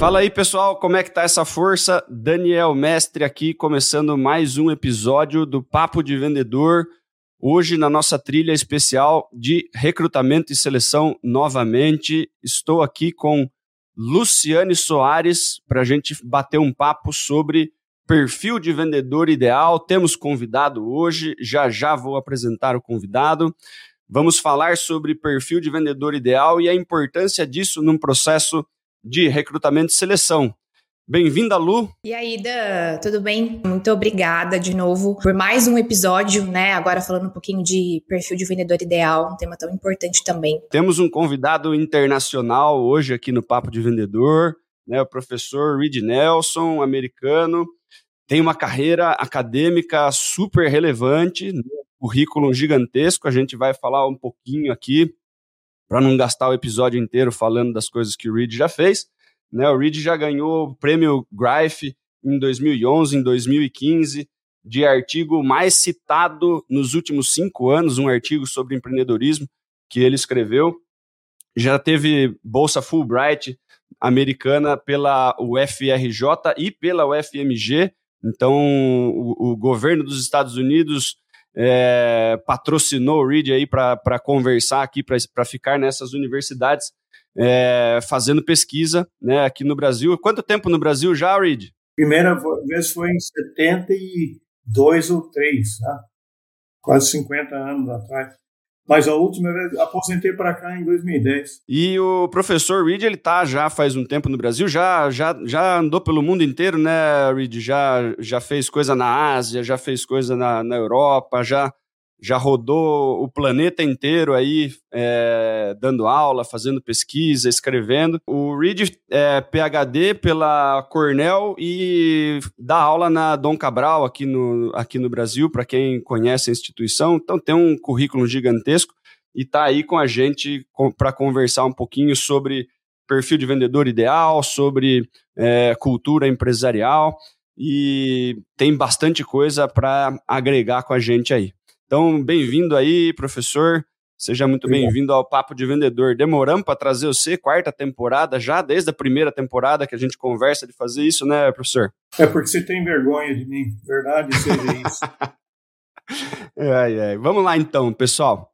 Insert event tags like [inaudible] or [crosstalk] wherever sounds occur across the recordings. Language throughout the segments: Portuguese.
Fala aí, pessoal, como é que tá essa força? Daniel Mestre aqui, começando mais um episódio do Papo de Vendedor. Hoje, na nossa trilha especial de recrutamento e seleção, novamente, estou aqui com Luciane Soares para a gente bater um papo sobre perfil de vendedor ideal. Temos convidado hoje, já já vou apresentar o convidado. Vamos falar sobre perfil de vendedor ideal e a importância disso num processo de recrutamento e seleção. Bem-vinda, Lu. E aí, Dan, tudo bem? Muito obrigada de novo por mais um episódio, né? Agora falando um pouquinho de perfil de vendedor ideal, um tema tão importante também. Temos um convidado internacional hoje aqui no Papo de Vendedor, né? O professor Reed Nelson, americano. Tem uma carreira acadêmica super relevante, né? currículo gigantesco. A gente vai falar um pouquinho aqui para não gastar o episódio inteiro falando das coisas que o Reed já fez. Né, o Reed já ganhou o prêmio Greif em 2011, em 2015, de artigo mais citado nos últimos cinco anos, um artigo sobre empreendedorismo que ele escreveu. Já teve bolsa Fulbright americana pela UFRJ e pela UFMG. Então, o, o governo dos Estados Unidos é, patrocinou o Reed aí para conversar aqui, para ficar nessas universidades é, fazendo pesquisa né, aqui no Brasil. Quanto tempo no Brasil já, Reed? Primeira vez foi em 72 ou 3, né? quase 50 anos atrás. Mas a última vez aposentei para cá em 2010. E o professor Reed, ele tá já faz um tempo no Brasil, já já, já andou pelo mundo inteiro, né, Reed? Já, já fez coisa na Ásia, já fez coisa na, na Europa, já já rodou o planeta inteiro aí é, dando aula, fazendo pesquisa, escrevendo. O Reed é PhD pela Cornell e dá aula na Dom Cabral aqui no, aqui no Brasil, para quem conhece a instituição. Então tem um currículo gigantesco e está aí com a gente para conversar um pouquinho sobre perfil de vendedor ideal, sobre é, cultura empresarial e tem bastante coisa para agregar com a gente aí. Então, bem-vindo aí, professor. Seja muito bem-vindo ao Papo de Vendedor. Demoramos para trazer você, quarta temporada, já desde a primeira temporada que a gente conversa de fazer isso, né, professor? É porque você tem vergonha de mim, verdade seja isso. [laughs] ai, ai. Vamos lá então, pessoal.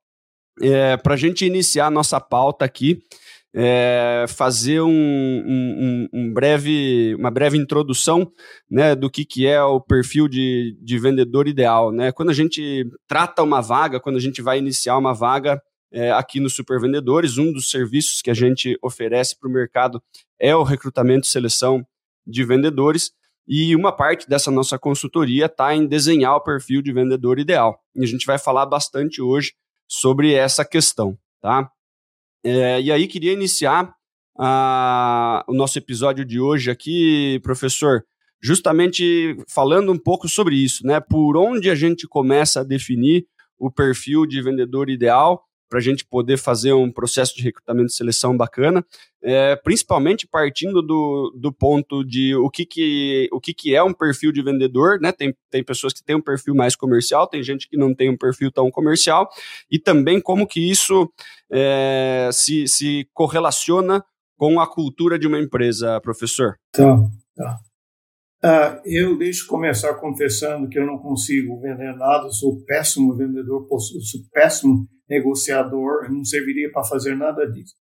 É, para a gente iniciar a nossa pauta aqui, é, fazer um, um, um, breve, uma breve introdução né, do que, que é o perfil de, de vendedor ideal. Né? Quando a gente trata uma vaga, quando a gente vai iniciar uma vaga é, aqui no Super Vendedores, um dos serviços que a gente oferece para o mercado é o recrutamento e seleção de vendedores. E uma parte dessa nossa consultoria está em desenhar o perfil de vendedor ideal. E a gente vai falar bastante hoje sobre essa questão, tá? É, e aí queria iniciar o nosso episódio de hoje aqui, professor, justamente falando um pouco sobre isso, né? Por onde a gente começa a definir o perfil de vendedor ideal para a gente poder fazer um processo de recrutamento e seleção bacana, é, principalmente partindo do, do ponto de o, que, que, o que, que é um perfil de vendedor, né? Tem, tem pessoas que têm um perfil mais comercial, tem gente que não tem um perfil tão comercial, e também como que isso é, se, se correlaciona com a cultura de uma empresa, professor. Tá, tá. Uh, eu deixo começar confessando que eu não consigo vender nada, sou péssimo vendedor, sou péssimo negociador, não serviria para fazer nada disso.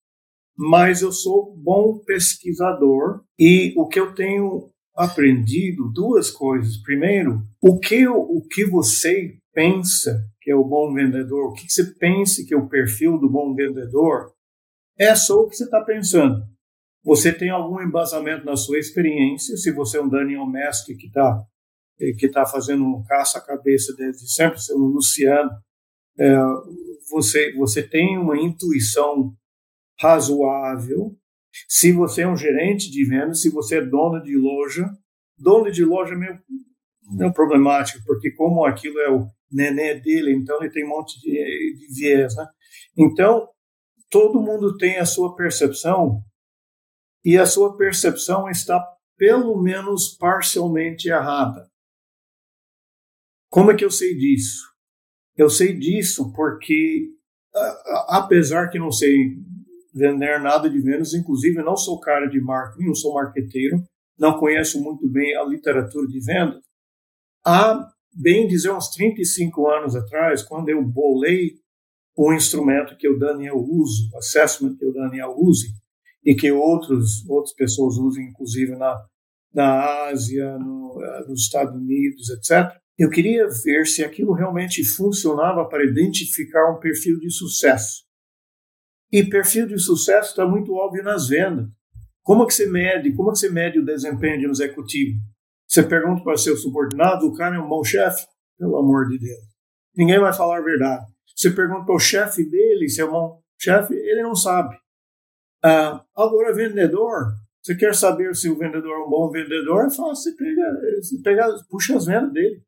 Mas eu sou bom pesquisador e o que eu tenho aprendido duas coisas. Primeiro, o que o que você pensa que é o bom vendedor, o que você pensa que é o perfil do bom vendedor, é só o que você está pensando. Você tem algum embasamento na sua experiência, se você é um Daniel Mestre que está que tá fazendo um caça-cabeça desde sempre, você é um Luciano, é, você, você tem uma intuição razoável. Se você é um gerente de vendas, se você é dono de loja, dono de loja é meio, meio problemático, porque como aquilo é o nenê dele, então ele tem um monte de, de viés, né? Então, todo mundo tem a sua percepção e a sua percepção está pelo menos parcialmente errada. Como é que eu sei disso? Eu sei disso porque, apesar que não sei vender nada de vendas, inclusive não sou cara de marketing, não sou marqueteiro, não conheço muito bem a literatura de venda. Há, bem dizer, uns 35 anos atrás, quando eu bolei o instrumento que o Daniel usa, o assessment que o Daniel use, e que outros, outras pessoas usam, inclusive na, na Ásia, no, eh, nos Estados Unidos, etc. Eu queria ver se aquilo realmente funcionava para identificar um perfil de sucesso. E perfil de sucesso está muito óbvio nas vendas. Como é que você mede? Como é que você mede o desempenho de um executivo? Você pergunta para seu subordinado, o cara é um bom chefe? Pelo amor de Deus. Ninguém vai falar a verdade. Você pergunta para o chefe dele se é um bom chefe, ele não sabe. Ah, agora, vendedor, você quer saber se o vendedor é um bom vendedor? É fácil, você pega, você pega puxa as vendas dele.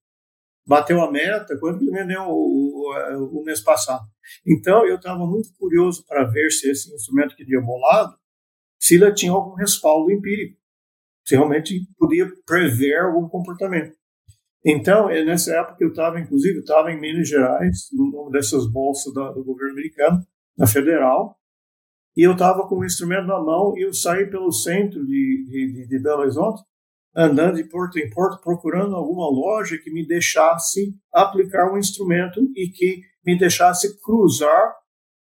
Bateu a meta, quanto ele vendeu o, o, o mês passado. Então, eu estava muito curioso para ver se esse instrumento que tinha bolado, se ele tinha algum respaldo empírico, se realmente podia prever algum comportamento. Então, é nessa época eu estava, inclusive, estava em Minas Gerais, numa dessas bolsas do, do governo americano, na Federal, e eu estava com o instrumento na mão e eu saí pelo centro de, de, de Belo Horizonte, andando de porto em porto, procurando alguma loja que me deixasse aplicar um instrumento e que me deixasse cruzar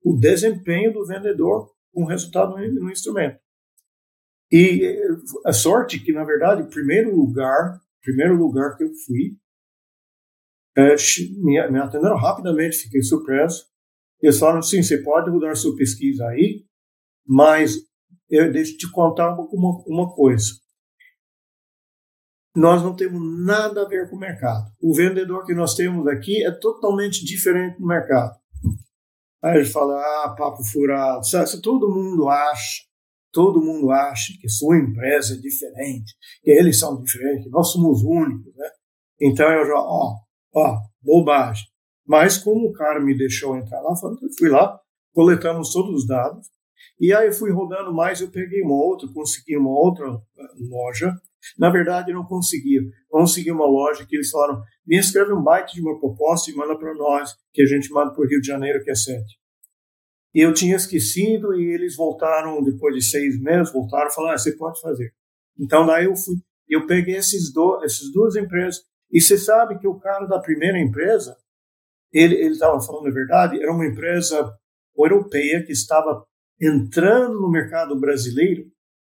o desempenho do vendedor com o resultado no, instrumento. E eh, a sorte que, na verdade, primeiro lugar primeiro lugar que eu fui, é, me, atenderam rapidamente, fiquei surpreso. Eles falaram, sim, você pode mudar sua pesquisa aí, mas eu deixo te contar uma, uma coisa. Nós não temos nada a ver com o mercado. O vendedor que nós temos aqui é totalmente diferente do mercado. Aí ele fala, ah, papo furado. Se todo mundo acha todo mundo acha que sua empresa é diferente, que eles são diferentes, que nós somos únicos, né? Então eu já, ó, ó, bobagem. Mas como o cara me deixou entrar lá, eu fui lá, coletamos todos os dados, e aí eu fui rodando mais, eu peguei uma outra, consegui uma outra eh, loja. Na verdade, não conseguia. Consegui uma loja que eles falaram, me escreve um byte de uma proposta e manda para nós, que a gente manda para o Rio de Janeiro, que é sete. E eu tinha esquecido e eles voltaram, depois de seis meses, voltaram e falaram, ah, você pode fazer. Então, daí eu fui, eu peguei esses do, essas duas empresas. E você sabe que o cara da primeira empresa, ele estava falando a verdade, era uma empresa europeia que estava entrando no mercado brasileiro,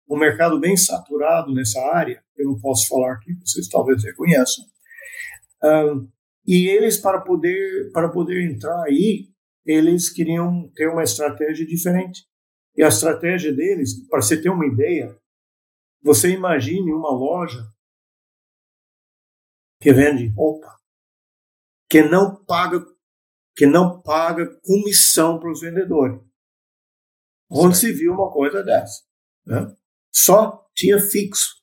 um mercado bem saturado nessa área, eu não posso falar aqui, vocês talvez reconheçam. Um, e eles, para poder, para poder entrar aí, eles queriam ter uma estratégia diferente. E a estratégia deles, para você ter uma ideia, você imagine uma loja que vende roupa, que não paga, que não paga comissão para os vendedores. Onde se viu uma coisa dessa? Né? Só tinha fixo.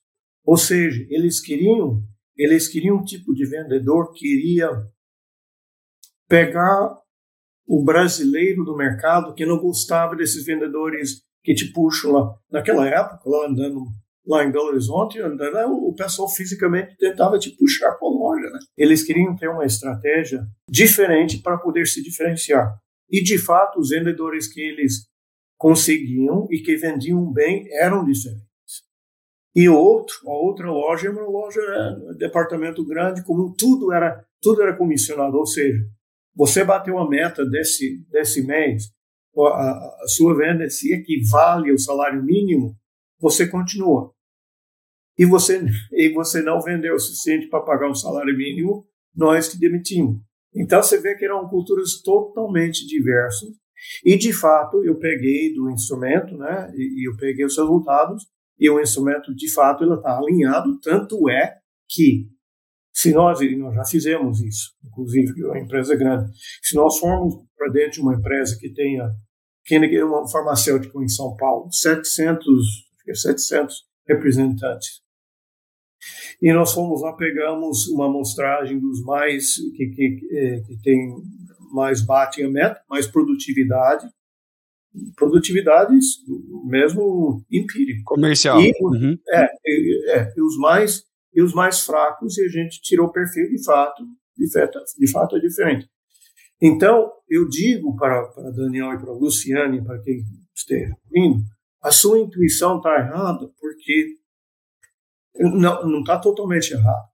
Ou seja, eles queriam, eles queriam um tipo de vendedor que iria pegar o brasileiro do mercado que não gostava desses vendedores que te puxam lá. Naquela época, lá andando lá em Belo Horizonte, andando, o pessoal fisicamente tentava te puxar para loja. Né? Eles queriam ter uma estratégia diferente para poder se diferenciar. E, de fato, os vendedores que eles conseguiam e que vendiam bem eram diferentes. E outro, a outra loja uma loja, um departamento grande, como tudo era, tudo era comissionado, ou seja, você bateu a meta desse, desse mês, a, a sua venda se equivale ao salário mínimo, você continua. E você, e você não vendeu o suficiente para pagar um salário mínimo, nós te demitimos. Então você vê que eram culturas totalmente diversas. E de fato eu peguei do instrumento, né? E, eu peguei os resultados e o instrumento de fato ele está alinhado. Tanto é que se nós, e nós já fizemos isso, inclusive, uma empresa grande, se nós formos para dentro de uma empresa que tenha, que é uma farmacêutica em São Paulo, 700, 700 representantes, e nós fomos lá, pegamos uma amostragem dos mais, que, que, é, que tem mais batem a meta, mais produtividade, produtividades mesmo empírico. Comercial. E, uhum. é, é, e os mais e os mais fracos, e a gente tirou o perfil de fato, de fato, de fato é diferente. Então, eu digo para, para Daniel e para Luciane, para quem esteja ouvindo, a sua intuição está errada porque não está totalmente errado.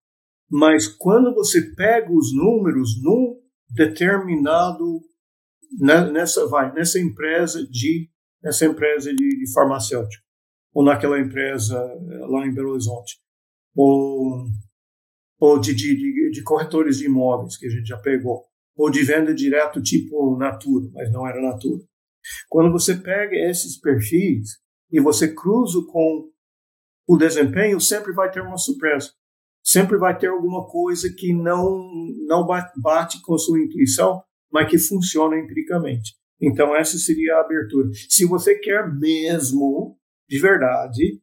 Mas quando você pega os números num determinado nessa vai nessa empresa de nessa empresa de, de farmacêutico ou naquela empresa eh, lá em Belo Horizonte ou ou de, de, de, corretores de imóveis que a gente já pegou ou de venda direto tipo Natura, mas não era Natura. Quando você pega esses perfis e você cruza com o desempenho, sempre vai ter uma surpresa. Sempre vai ter alguma coisa que não, não bate com sua intuição, mas que funciona empiricamente. Então, essa seria a abertura. Se você quer mesmo, de verdade,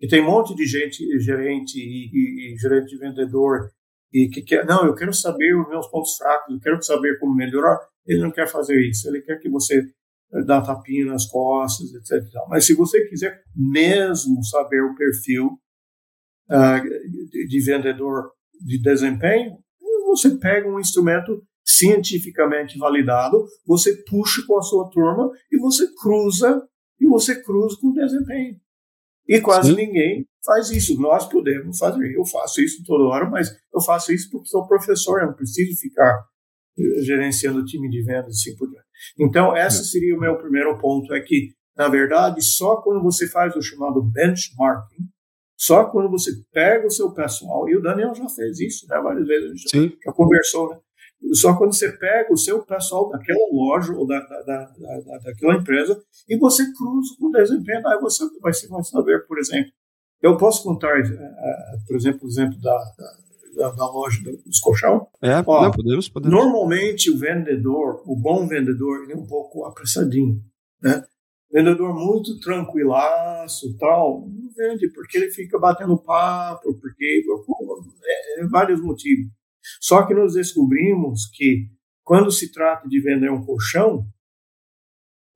e tem um monte de gente, gerente e, e, e gerente de vendedor, e que quer, não, eu quero saber os meus pontos fracos, eu quero saber como melhorar. Ele não quer fazer isso, ele quer que você dar tapinha nas costas, etc. Mas se você quiser mesmo saber o perfil uh, de, de vendedor de desempenho, você pega um instrumento cientificamente validado, você puxa com a sua turma e você cruza e você cruza com o desempenho. E quase Sim. ninguém faz isso. Nós podemos fazer. Eu faço isso toda hora, mas eu faço isso porque sou professor, eu não preciso ficar eh, gerenciando o time de vendas assim por diante. Então, esse seria o meu primeiro ponto, é que, na verdade, só quando você faz o chamado benchmarking, só quando você pega o seu pessoal, e o Daniel já fez isso né, várias vezes, a gente Sim. já conversou, né? Só quando você pega o seu pessoal daquela loja ou da, da, da, daquela empresa e você cruza com o desempenho, aí você vai, vai saber, por exemplo. Eu posso contar, eh, eh, por exemplo, o exemplo da, da, da, loja dos colchão? É, Ó, não, podemos, podemos. Normalmente o vendedor, o bom vendedor, ele é um pouco apressadinho, né? Vendedor muito tranquilaço, tal, não vende porque ele fica batendo papo, porque por, é, é, vários motivos. Só que nós descobrimos que quando se trata de vender um colchão,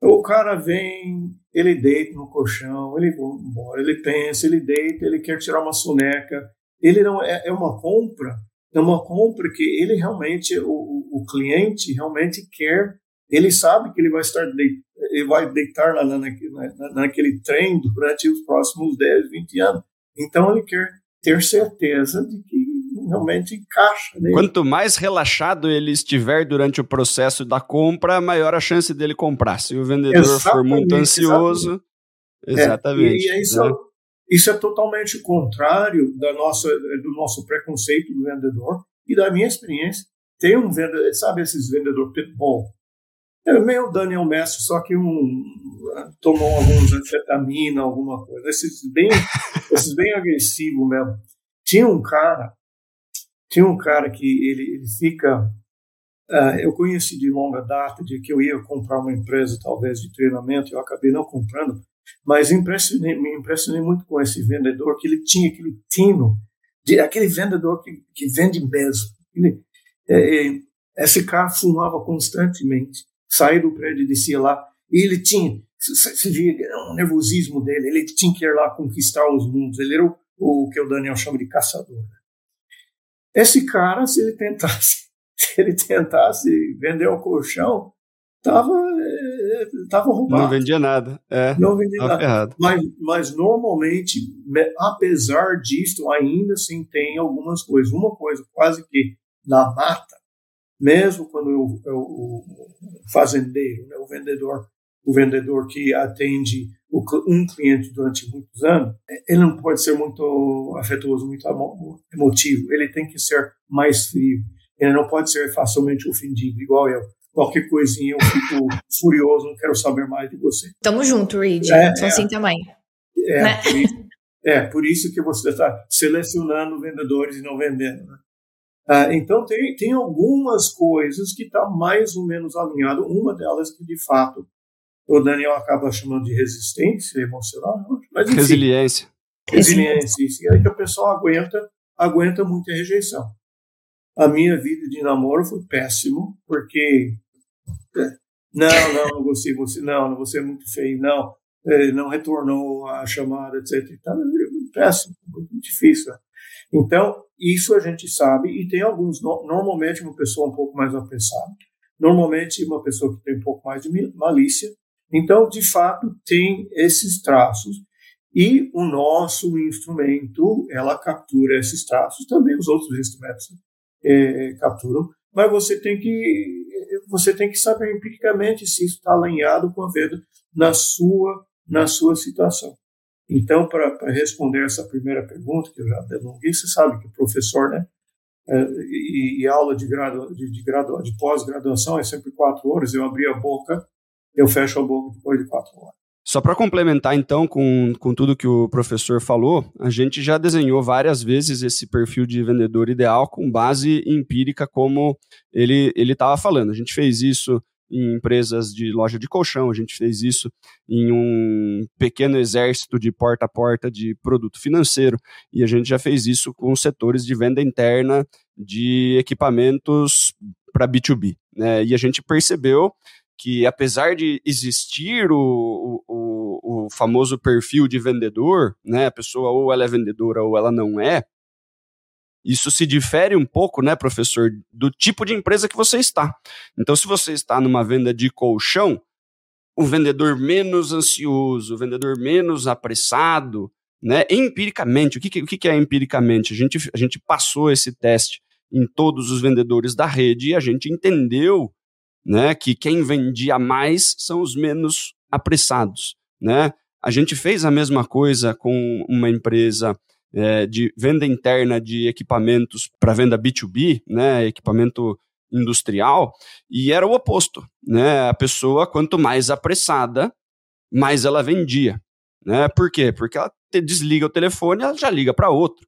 o cara vem, ele deita no colchão, ele embora, ele pensa, ele deita, ele quer tirar uma soneca, ele não é, é uma compra, é uma compra que ele realmente, o, o cliente realmente quer, ele sabe que ele vai estar ele vai deitar na, na, na, naquele trem durante os próximos 10, 20 anos. Então ele quer ter certeza de que realmente encaixa. Né? Quanto mais relaxado ele estiver durante o processo da compra, maior a chance dele comprar. Se o vendedor exatamente, for muito ansioso. Exatamente. É, e, e isso, né? Isso é totalmente o contrário da nossa, do nosso preconceito do vendedor e da minha experiência. Tem um vendedor, sabe esses vendedor pitbull? É meio Daniel Messi, só que um tomou alguns anfetamina, alguma coisa. Esses bem, [laughs] esses bem agressivos mesmo. Tinha um cara, tinha um cara que ele, ele fica Uh, eu conheci de longa data de que eu ia comprar uma empresa, talvez, de treinamento, eu acabei não comprando, mas impressionei, me impressionei muito com esse vendedor, que ele tinha aquele tino, de, aquele vendedor que, que vende mesmo. Ele, é, é esse cara fumava constantemente, saía do prédio e descia lá, e ele tinha, você via o nervosismo dele, ele tinha que ir lá conquistar os mundos, ele era o, o que o Daniel chama de caçador. Né? Esse cara, se ele tentasse, [laughs] se ele tentasse vender um colchão, tava estava roubado. Não vendia nada. É, não vendia nada. Ferrado. Mas, mas normalmente, apesar disso, ainda assim tem algumas coisas. Uma coisa quase que na mata, mesmo quando eu, eu, o fazendeiro, né, o vendedor, o vendedor que atende um cliente durante muitos anos, ele não pode ser muito afetuoso, muito emotivo. Ele tem que ser mais frio. Ele não pode ser facilmente ofendido, igual eu qualquer coisinha eu fico [laughs] furioso, não quero saber mais de você. Tamo junto, Reed. É, Sou é, assim também. É, né? por isso, é, por isso que você está selecionando vendedores e não vendendo. Né? Ah, então, tem, tem algumas coisas que estão tá mais ou menos alinhado. Uma delas que, de fato, o Daniel acaba chamando de resistência emocional. Mas, enfim, resiliência. Resiliência, isso. E aí que a pessoa aguenta, aguenta muita rejeição. A minha vida de namoro foi péssimo, porque não, não, não gostei você, não, você é muito feio, não, ele não retornou a chamada, etc. Péssimo, muito difícil. Então, isso a gente sabe, e tem alguns, normalmente uma pessoa um pouco mais apressada, normalmente uma pessoa que tem um pouco mais de malícia, Então, de fato, tem esses traços. E o nosso instrumento, ela captura esses traços, também os outros instrumentos é, capturam, mas você tem que você tem que saber empiricamente se isso está alinhado com a venda na sua na sua situação. Então, para responder essa primeira pergunta que eu já delonguei, você sabe que o professor, né, é, e, e, aula de, gradu, de, de, gradu, de pós-graduação é sempre quatro horas, eu abri a boca, eu fecho a boca depois de quatro horas. Só para complementar, então, com, com tudo que o professor falou, a gente já desenhou várias vezes esse perfil de vendedor ideal com base empírica, como ele estava falando. A gente fez isso em empresas de loja de colchão, a gente fez isso em um pequeno exército de porta a porta de produto financeiro, e a gente já fez isso com setores de venda interna de equipamentos para B2B. Né? E a gente percebeu que apesar de existir o, o, o, famoso perfil de vendedor, né, a pessoa ou ela é vendedora ou ela não é, isso se difere um pouco, né, professor, do tipo de empresa que você está. Então, se você está numa venda de colchão, o vendedor menos ansioso, o vendedor menos apressado, né, empiricamente, o que, o que é empiricamente? A gente, a gente passou esse teste em todos os vendedores da rede e a gente entendeu né, que quem vendia mais são os menos apressados, né? A gente fez a mesma coisa com uma empresa é, de venda interna de equipamentos para venda B2B, né, equipamento industrial, e era o oposto, né? A pessoa quanto mais apressada, mais ela vendia, né? Por quê? Porque ela desliga o telefone, ela já liga para outro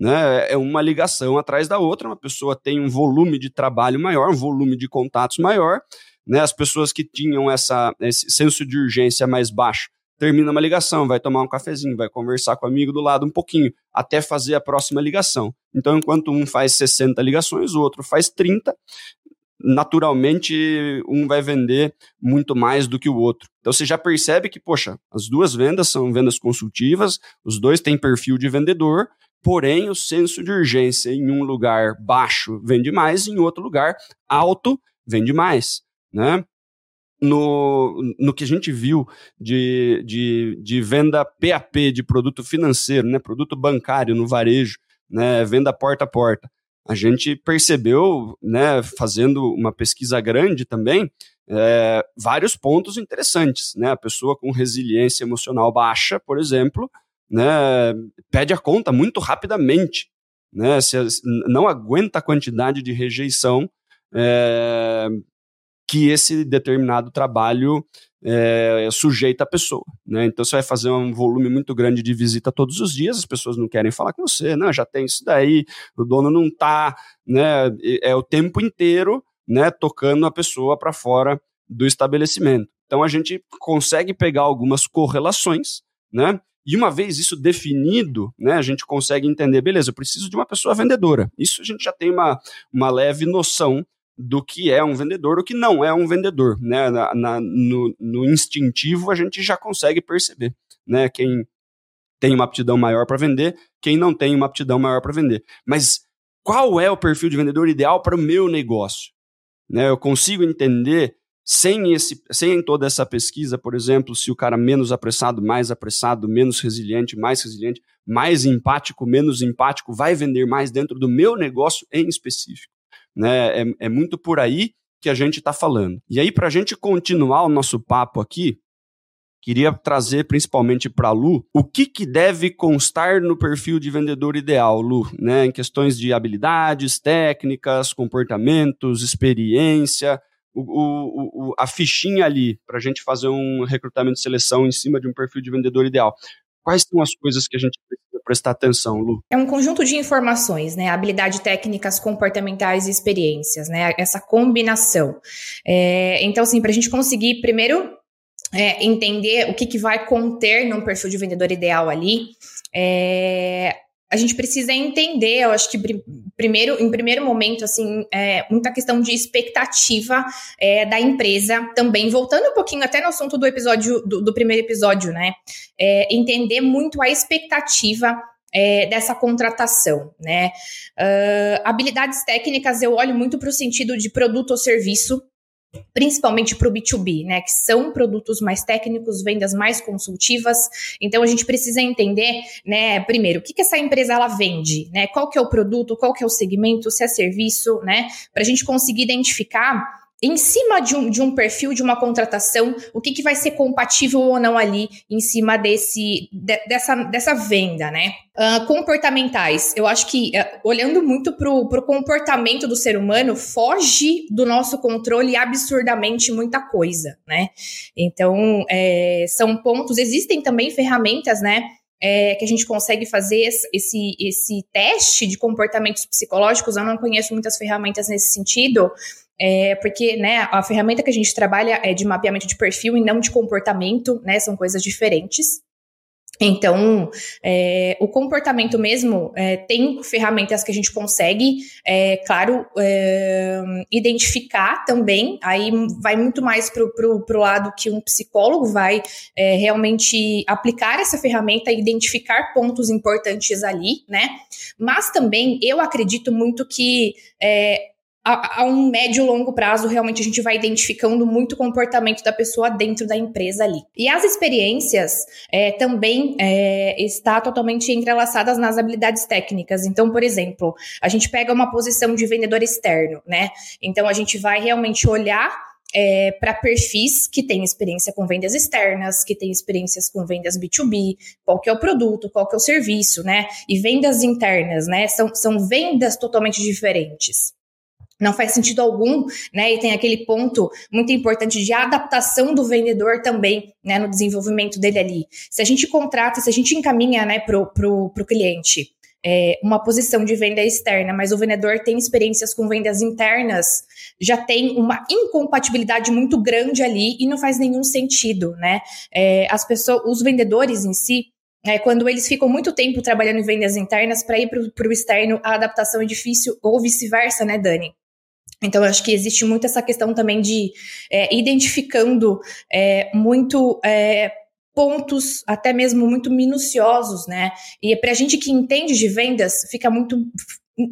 né? É uma ligação atrás da outra, uma pessoa tem um volume de trabalho maior, um volume de contatos maior, né? As pessoas que tinham essa, esse senso de urgência mais baixo, termina uma ligação, vai tomar um cafezinho, vai conversar com o amigo do lado um pouquinho, até fazer a próxima ligação. Então, enquanto um faz 60 ligações, o outro faz 30, naturalmente um vai vender muito mais do que o outro. Então você já percebe que, poxa, as duas vendas são vendas consultivas, os dois têm perfil de vendedor, Porém, o senso de urgência em um lugar baixo vende mais, em outro lugar alto vende mais, né? No, no que a gente viu de, de, de venda PAP, de produto financeiro, né, produto bancário no varejo, né, venda porta a porta, a gente percebeu, né, fazendo uma pesquisa grande também, é, vários pontos interessantes. Né? A pessoa com resiliência emocional baixa, por exemplo, né, pede a conta muito rapidamente, né, se, não aguenta a quantidade de rejeição é, que esse determinado trabalho é, sujeita a pessoa. Né? Então você vai fazer um volume muito grande de visita todos os dias, as pessoas não querem falar com você, não, já tem isso daí, o dono não está, né, é o tempo inteiro né, tocando a pessoa para fora do estabelecimento. Então a gente consegue pegar algumas correlações, né? E uma vez isso definido, né, a gente consegue entender, beleza, eu preciso de uma pessoa vendedora. Isso a gente já tem uma, uma leve noção do que é um vendedor, o que não é um vendedor. Né? Na, na, no, no, instintivo a gente já consegue perceber né? quem tem uma aptidão maior para vender, quem não tem uma aptidão maior para vender. Mas qual é o perfil de vendedor ideal para o meu negócio? Né? Eu consigo entender sem, esse, sem toda essa pesquisa, por exemplo, se o cara menos apressado, mais apressado, menos resiliente, mais resiliente, mais empático, menos empático, vai vender mais dentro do meu negócio em específico. Né? É, é muito por aí que a gente está falando. E aí, para a gente continuar o nosso papo aqui, queria trazer principalmente para a Lu o que, que deve constar no perfil de vendedor ideal, Lu, né? em questões de habilidades, técnicas, comportamentos, experiência o, o, o, a fichinha ali para a gente fazer um recrutamento de seleção em cima de um perfil de vendedor ideal. Quais são as coisas que a gente precisa prestar atenção, Lu? É um conjunto de informações, né? Habilidade técnicas, comportamentais e experiências, né? Essa combinação. É, então, assim, para a gente conseguir, primeiro, é, entender o que, que vai conter num perfil de vendedor ideal ali, é, a gente precisa entender, eu acho que primeiro, em primeiro momento, assim, é, muita questão de expectativa é, da empresa também, voltando um pouquinho até no assunto do episódio, do, do primeiro episódio, né? É, entender muito a expectativa é, dessa contratação, né? Uh, habilidades técnicas eu olho muito para o sentido de produto ou serviço, principalmente para o B2B, né, que são produtos mais técnicos, vendas mais consultivas. Então a gente precisa entender, né, primeiro, o que, que essa empresa ela vende, né, qual que é o produto, qual que é o segmento, se é serviço, né, para a gente conseguir identificar em cima de um, de um perfil, de uma contratação, o que, que vai ser compatível ou não ali em cima desse, de, dessa, dessa venda, né? Uh, comportamentais. Eu acho que, uh, olhando muito para o comportamento do ser humano, foge do nosso controle absurdamente muita coisa, né? Então, é, são pontos. Existem também ferramentas, né? É, que a gente consegue fazer esse, esse teste de comportamentos psicológicos. Eu não conheço muitas ferramentas nesse sentido, é, porque né, a ferramenta que a gente trabalha é de mapeamento de perfil e não de comportamento, né? São coisas diferentes. Então, é, o comportamento mesmo é, tem ferramentas que a gente consegue, é, claro, é, identificar também. Aí vai muito mais para o lado que um psicólogo vai é, realmente aplicar essa ferramenta e identificar pontos importantes ali, né? Mas também eu acredito muito que é, a, a, um médio e longo prazo, realmente a gente vai identificando muito o comportamento da pessoa dentro da empresa ali. E as experiências é, também é, está totalmente entrelaçadas nas habilidades técnicas. Então, por exemplo, a gente pega uma posição de vendedor externo, né? Então a gente vai realmente olhar é, para perfis que têm experiência com vendas externas, que têm experiências com vendas B2B, qual que é o produto, qual que é o serviço, né? E vendas internas, né? São, são vendas totalmente diferentes não faz sentido algum, né? E tem aquele ponto muito importante de adaptação do vendedor também, né? No desenvolvimento dele ali. Se a gente contrata, se a gente encaminha, né, pro, pro, pro cliente é, uma posição de venda externa, mas o vendedor tem experiências com vendas internas, já tem uma incompatibilidade muito grande ali e não faz nenhum sentido, né? É, as pessoas, os vendedores em si, é, quando eles ficam muito tempo trabalhando em vendas internas, para ir para o externo, a adaptação é difícil, ou vice-versa, né, Dani? Então, acho que existe muito essa questão também de é, identificando é, muito é, pontos, até mesmo muito minuciosos, né? E para a gente que entende de vendas, fica muito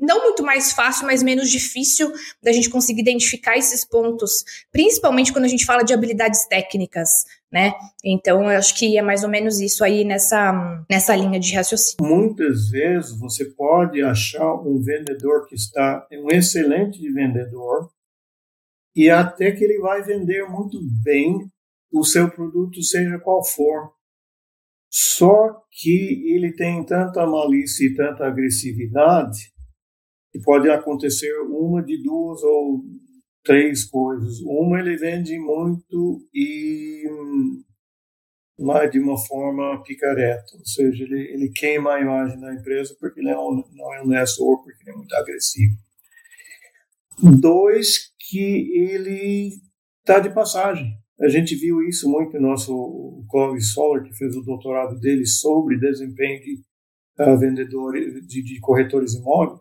não muito mais fácil, mas menos difícil da gente conseguir identificar esses pontos, principalmente quando a gente fala de habilidades técnicas, né? Então, eu acho que é mais ou menos isso aí nessa, nessa linha de raciocínio. Muitas vezes você pode achar um vendedor que está um excelente vendedor e até que ele vai vender muito bem o seu produto, seja qual for. Só que ele tem tanta malícia e tanta agressividade que pode acontecer uma de duas ou três coisas. Uma, ele vende muito e lá de uma forma picareta, ou seja, ele, ele queima a imagem da empresa porque ele é não é honesto ou porque ele é muito agressivo. Dois, que ele está de passagem. A gente viu isso muito no nosso Clovis Solar, que fez o doutorado dele sobre desempenho de uh, vendedores, de, de corretores imóveis.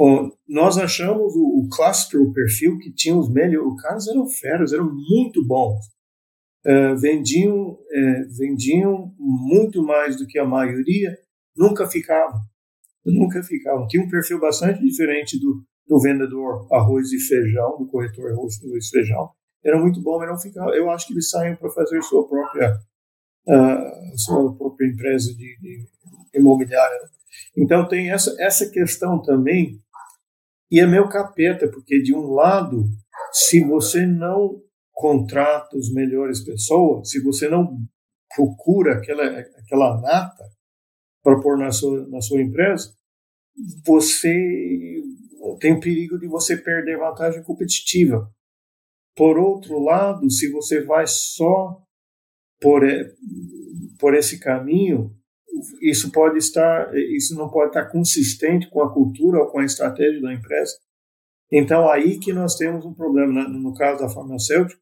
Bom, nós achamos o, o cluster, o perfil que tinha os melhores. Os caras eram feras, eram muito bons. Uh, vendiam, uh, vendiam muito mais do que a maioria, nunca ficavam. Nunca ficavam. Tinha um perfil bastante diferente do, do vendedor arroz e feijão, do corretor arroz e feijão. Era muito bom, mas não ficava. Eu acho que eles saem para fazer sua própria, uh, sua própria empresa de, de imobiliária. Então tem essa, essa questão também e é meu capeta, porque de um lado, se você não contrata as melhores pessoas, se você não procura aquela, aquela nata para pôr na sua, na sua empresa, você tem perigo de você perder vantagem competitiva. Por outro lado, se você vai só por, por esse caminho, isso pode estar, isso não pode estar consistente com a cultura ou com a estratégia da empresa. Então aí que nós temos um problema no caso da farmacêutica.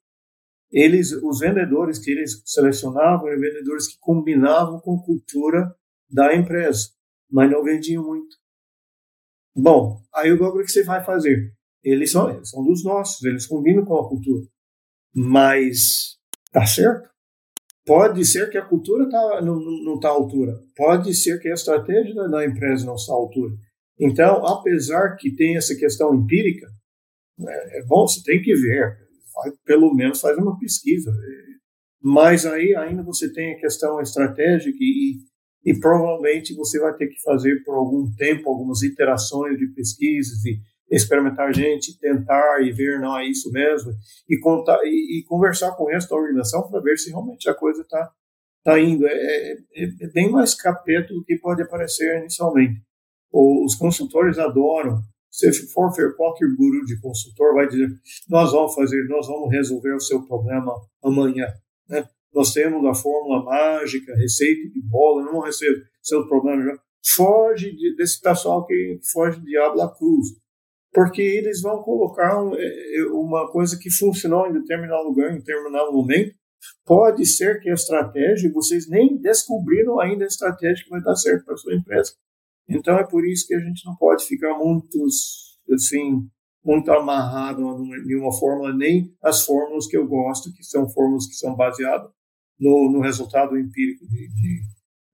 Eles, os vendedores que eles selecionavam eram vendedores que combinavam com a cultura da empresa, mas não vendiam muito. Bom, aí o que você vai fazer? Eles são, eles são dos nossos, eles combinam com a cultura, mas tá certo? Pode ser que a cultura tá, não está à altura. Pode ser que a estratégia da, da empresa não está à altura. Então, apesar que tem essa questão empírica, é, é bom, você tem que ver. faz, pelo menos faz uma pesquisa. Mas aí ainda você tem a questão estratégica e, e provavelmente você vai ter que fazer por algum tempo algumas iterações de pesquisas e experimentar gente, tentar e ver, não, é isso mesmo, e, contar, e, e conversar com o resto da organização para ver se realmente a coisa está tá indo. É, é, é, bem mais capeta do que pode aparecer inicialmente. Os consultores adoram. Se for ver qualquer guru de consultor, vai dizer: nós vamos fazer, nós vamos resolver o seu problema amanhã. Né? Nós temos a fórmula mágica, receita de bola, não vamos resolver seu problema. Foge de, desse pessoal que foge de diabo cruz porque eles vão colocar um, é, é, uma coisa que funcionou em determinado lugar, em determinado momento. Pode ser que a estratégia, vocês nem descobriram ainda a estratégia que vai dar certo para sua empresa. Então é por isso que a gente não pode ficar muito, assim, muito amarrado em uma fórmula, nem as fórmulas que eu gosto, que são fórmulas que são baseadas no, no resultado empírico de, de,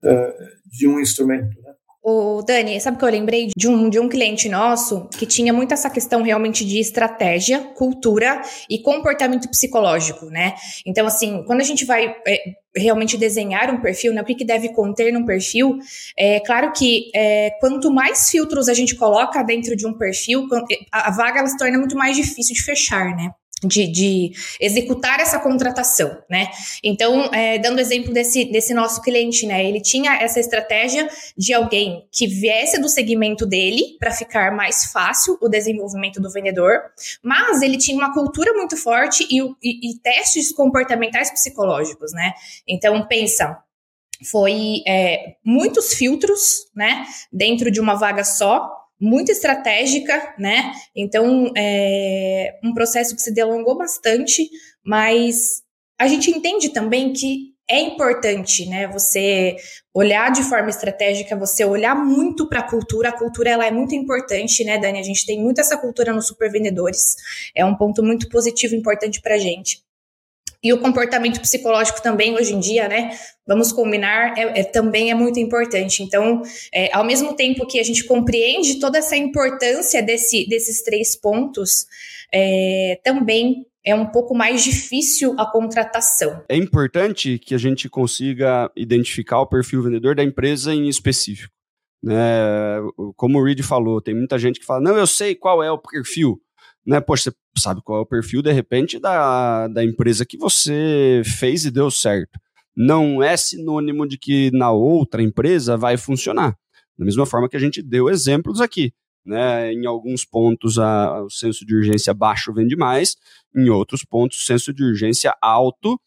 uh, de um instrumento. Né? O Dani, sabe que eu lembrei de um, de um cliente nosso que tinha muito essa questão realmente de estratégia, cultura e comportamento psicológico, né? Então, assim, quando a gente vai é, realmente desenhar um perfil, né, o que, que deve conter num perfil, é claro que é, quanto mais filtros a gente coloca dentro de um perfil, a vaga ela se torna muito mais difícil de fechar, né? De, de, executar essa contratação, né? Então, é, dando exemplo desse, desse nosso cliente, né? Ele tinha essa estratégia de alguém que viesse do segmento dele para ficar mais fácil o desenvolvimento do vendedor, mas ele tinha uma cultura muito forte e, e, e testes comportamentais psicológicos, né? Então, pensa, foi é, muitos filtros, né? Dentro de uma vaga só, muito estratégica, né? Então, é um processo que se delongou bastante, mas a gente entende também que é importante, né? Você olhar de forma estratégica, você olhar muito para a cultura. A cultura ela é muito importante, né, Dani? A gente tem muito essa cultura nos supervendedores. É um ponto muito positivo, importante para a gente. E o comportamento psicológico também, hoje em dia, né? Vamos combinar, é, é também é muito importante. Então, é, ao mesmo tempo que a gente compreende toda essa importância desse, desses três pontos, é, também é um pouco mais difícil a contratação. É importante que a gente consiga identificar o perfil vendedor da empresa em específico. Né? Como o Reed falou, tem muita gente que fala: não, eu sei qual é o perfil né? Poxa, você sabe qual é o perfil, de repente, da, da empresa que você fez e deu certo. Não é sinônimo de que na outra empresa vai funcionar. Da mesma forma que a gente deu exemplos aqui. Né? Em alguns pontos a, o senso de urgência baixo vende mais, em outros pontos o senso de urgência alto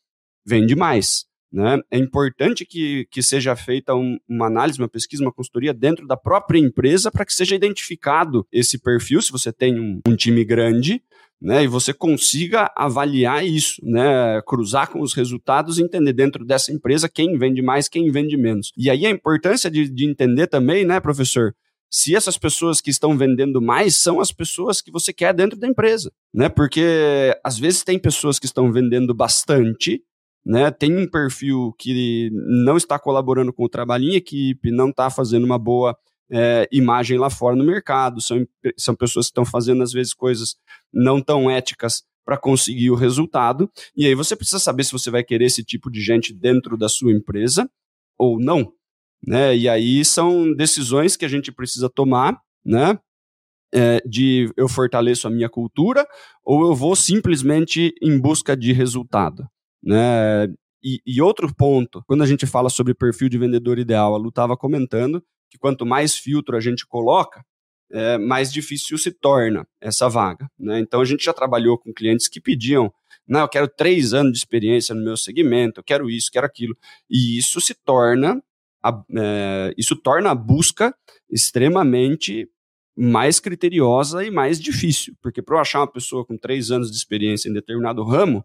vende mais. Né? É importante que, que seja feita um, uma análise, uma pesquisa, uma consultoria dentro da própria empresa para que seja identificado esse perfil, se você tem um, um time grande, né, e você consiga avaliar isso, né, cruzar com os resultados e entender dentro dessa empresa quem vende mais, quem vende menos. E aí a importância de, de entender também, né, professor, se essas pessoas que estão vendendo mais são as pessoas que você quer dentro da empresa, né? Porque às vezes tem pessoas que estão vendendo bastante né, tem um perfil que não está colaborando com o trabalho em equipe, não está fazendo uma boa é, imagem lá fora no mercado, são, são pessoas que estão fazendo, às vezes, coisas não tão éticas para conseguir o resultado, e aí você precisa saber se você vai querer esse tipo de gente dentro da sua empresa ou não. Né? E aí são decisões que a gente precisa tomar, né? É, de eu fortaleço a minha cultura ou eu vou simplesmente em busca de resultado. Né? E, e, outro ponto, quando a gente fala sobre perfil de vendedor ideal, a Lu estava comentando que quanto mais filtro a gente coloca, é, mais difícil se torna essa vaga. Né? Então a gente já trabalhou com clientes que pediam, não, eu quero três anos de experiência no meu segmento, eu quero isso, quero aquilo. E isso se torna, a, é, isso torna a busca extremamente mais criteriosa e mais difícil, porque para eu achar uma pessoa com três anos de experiência em determinado ramo,